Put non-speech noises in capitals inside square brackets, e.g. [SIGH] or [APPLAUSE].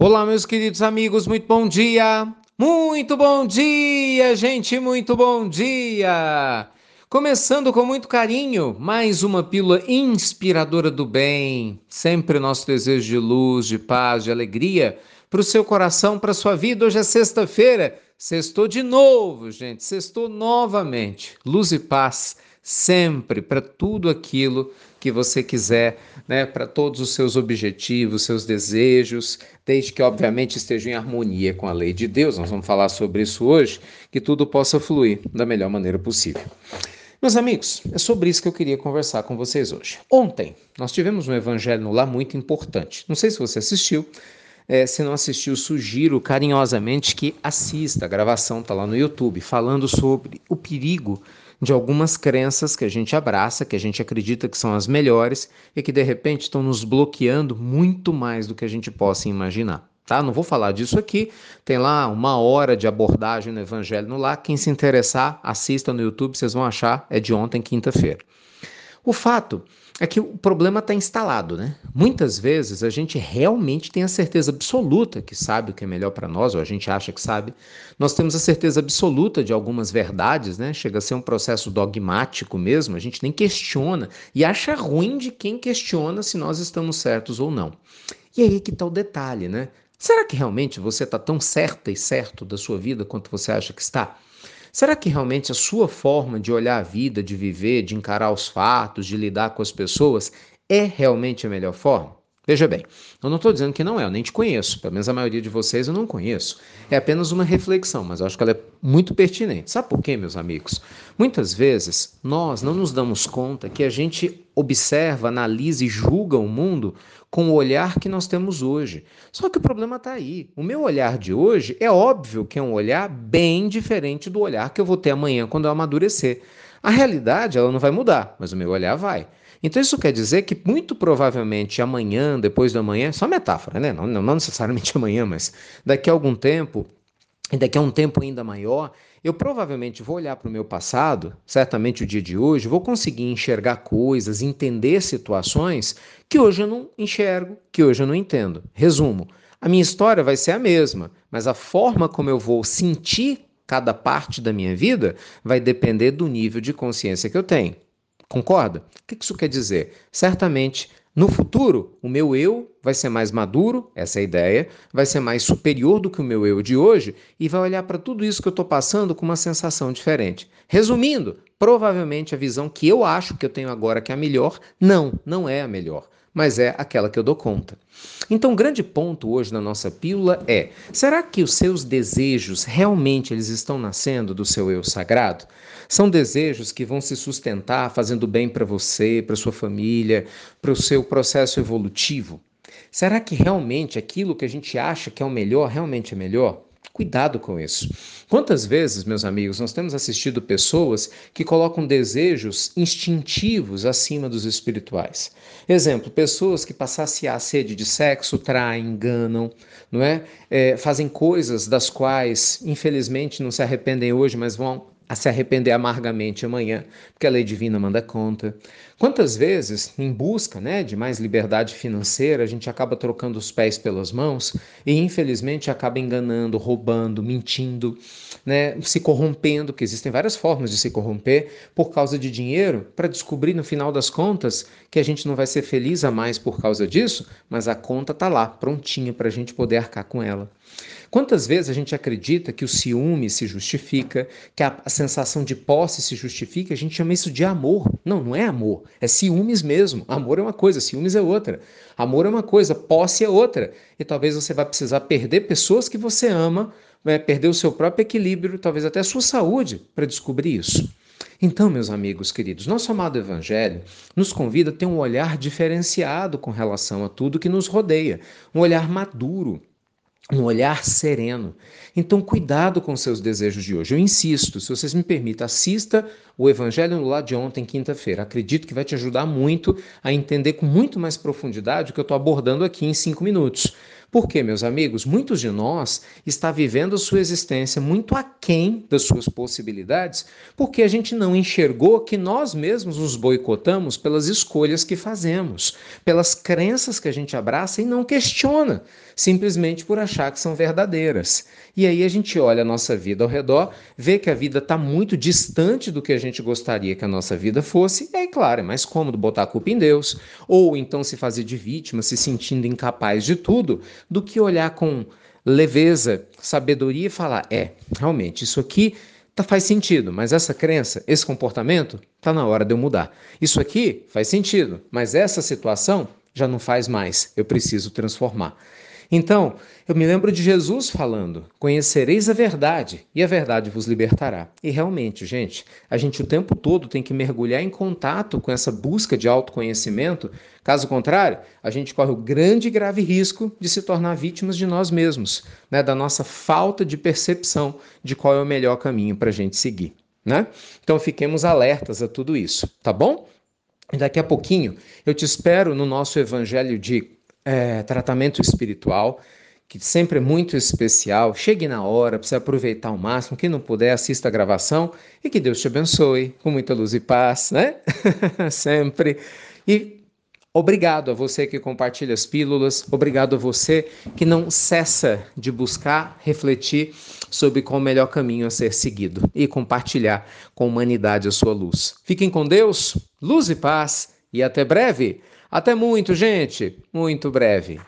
Olá, meus queridos amigos, muito bom dia! Muito bom dia, gente, muito bom dia! Começando com muito carinho, mais uma pílula inspiradora do bem. Sempre nosso desejo de luz, de paz, de alegria para o seu coração, para a sua vida. Hoje é sexta-feira, sextou de novo, gente, sextou novamente. Luz e paz sempre para tudo aquilo que você quiser, né, para todos os seus objetivos, seus desejos, desde que obviamente estejam em harmonia com a lei de Deus. Nós vamos falar sobre isso hoje, que tudo possa fluir da melhor maneira possível. Meus amigos, é sobre isso que eu queria conversar com vocês hoje. Ontem nós tivemos um evangelho no lar muito importante. Não sei se você assistiu. É, se não assistiu, sugiro carinhosamente que assista. A gravação está lá no YouTube, falando sobre o perigo de algumas crenças que a gente abraça, que a gente acredita que são as melhores e que de repente estão nos bloqueando muito mais do que a gente possa imaginar. Tá? Não vou falar disso aqui. Tem lá uma hora de abordagem no Evangelho no Lar. Quem se interessar, assista no YouTube, vocês vão achar. É de ontem, quinta-feira. O fato é que o problema está instalado, né? Muitas vezes a gente realmente tem a certeza absoluta que sabe o que é melhor para nós, ou a gente acha que sabe. Nós temos a certeza absoluta de algumas verdades, né? Chega a ser um processo dogmático mesmo, a gente nem questiona e acha ruim de quem questiona se nós estamos certos ou não. E aí que está o detalhe, né? Será que realmente você está tão certa e certo da sua vida quanto você acha que está? Será que realmente a sua forma de olhar a vida, de viver, de encarar os fatos, de lidar com as pessoas é realmente a melhor forma? Veja bem, eu não estou dizendo que não é, eu nem te conheço, pelo menos a maioria de vocês eu não conheço. É apenas uma reflexão, mas eu acho que ela é muito pertinente. Sabe por quê, meus amigos? Muitas vezes nós não nos damos conta que a gente observa, analisa e julga o mundo com o olhar que nós temos hoje. Só que o problema está aí. O meu olhar de hoje é óbvio que é um olhar bem diferente do olhar que eu vou ter amanhã quando eu amadurecer. A realidade ela não vai mudar, mas o meu olhar vai. Então isso quer dizer que muito provavelmente amanhã, depois do amanhã, só metáfora, né? Não, não necessariamente [LAUGHS] amanhã, mas daqui a algum tempo, daqui a um tempo ainda maior, eu provavelmente vou olhar para o meu passado, certamente o dia de hoje, vou conseguir enxergar coisas, entender situações que hoje eu não enxergo, que hoje eu não entendo. Resumo: a minha história vai ser a mesma, mas a forma como eu vou sentir cada parte da minha vida vai depender do nível de consciência que eu tenho. Concorda? O que isso quer dizer? Certamente, no futuro, o meu eu vai ser mais maduro, essa é a ideia, vai ser mais superior do que o meu eu de hoje e vai olhar para tudo isso que eu estou passando com uma sensação diferente. Resumindo, provavelmente a visão que eu acho que eu tenho agora que é a melhor, não, não é a melhor mas é aquela que eu dou conta. Então, o grande ponto hoje na nossa pílula é: será que os seus desejos realmente eles estão nascendo do seu eu sagrado? São desejos que vão se sustentar fazendo bem para você, para sua família, para o seu processo evolutivo? Será que realmente aquilo que a gente acha que é o melhor realmente é melhor? Cuidado com isso. Quantas vezes, meus amigos, nós temos assistido pessoas que colocam desejos instintivos acima dos espirituais? Exemplo, pessoas que passassem a sede de sexo, traem, enganam, não é? é? Fazem coisas das quais, infelizmente, não se arrependem hoje, mas vão a se arrepender amargamente amanhã, porque a lei divina manda conta. Quantas vezes, em busca né, de mais liberdade financeira, a gente acaba trocando os pés pelas mãos e, infelizmente, acaba enganando, roubando, mentindo, né, se corrompendo, que existem várias formas de se corromper por causa de dinheiro, para descobrir no final das contas que a gente não vai ser feliz a mais por causa disso, mas a conta está lá, prontinha para a gente poder arcar com ela. Quantas vezes a gente acredita que o ciúme se justifica, que a, sensação de posse se justifica, a gente chama isso de amor. Não, não é amor, é ciúmes mesmo. Amor é uma coisa, ciúmes é outra. Amor é uma coisa, posse é outra. E talvez você vai precisar perder pessoas que você ama, vai perder o seu próprio equilíbrio, talvez até a sua saúde, para descobrir isso. Então, meus amigos queridos, nosso amado Evangelho nos convida a ter um olhar diferenciado com relação a tudo que nos rodeia, um olhar maduro, um olhar sereno. Então, cuidado com seus desejos de hoje. Eu insisto, se vocês me permitem, assista o Evangelho no Lado de ontem, quinta-feira. Acredito que vai te ajudar muito a entender com muito mais profundidade o que eu estou abordando aqui em cinco minutos. Porque, meus amigos, muitos de nós está vivendo a sua existência muito aquém das suas possibilidades, porque a gente não enxergou que nós mesmos nos boicotamos pelas escolhas que fazemos, pelas crenças que a gente abraça e não questiona, simplesmente por achar que são verdadeiras. E aí a gente olha a nossa vida ao redor, vê que a vida está muito distante do que a gente gostaria que a nossa vida fosse, e aí, claro, é mais cômodo botar a culpa em Deus, ou então se fazer de vítima, se sentindo incapaz de tudo, do que olhar com leveza, sabedoria e falar: é, realmente, isso aqui tá, faz sentido, mas essa crença, esse comportamento, tá na hora de eu mudar. Isso aqui faz sentido, mas essa situação já não faz mais, eu preciso transformar. Então, eu me lembro de Jesus falando: Conhecereis a verdade, e a verdade vos libertará. E realmente, gente, a gente o tempo todo tem que mergulhar em contato com essa busca de autoconhecimento. Caso contrário, a gente corre o grande e grave risco de se tornar vítimas de nós mesmos, né? da nossa falta de percepção de qual é o melhor caminho para a gente seguir. Né? Então, fiquemos alertas a tudo isso, tá bom? Daqui a pouquinho eu te espero no nosso evangelho de é, tratamento espiritual, que sempre é muito especial. Chegue na hora, precisa aproveitar ao máximo. Quem não puder, assista a gravação e que Deus te abençoe com muita luz e paz, né? [LAUGHS] sempre. E obrigado a você que compartilha as pílulas, obrigado a você que não cessa de buscar refletir sobre qual o melhor caminho a ser seguido e compartilhar com a humanidade a sua luz. Fiquem com Deus, luz e paz e até breve. Até muito, gente. Muito breve.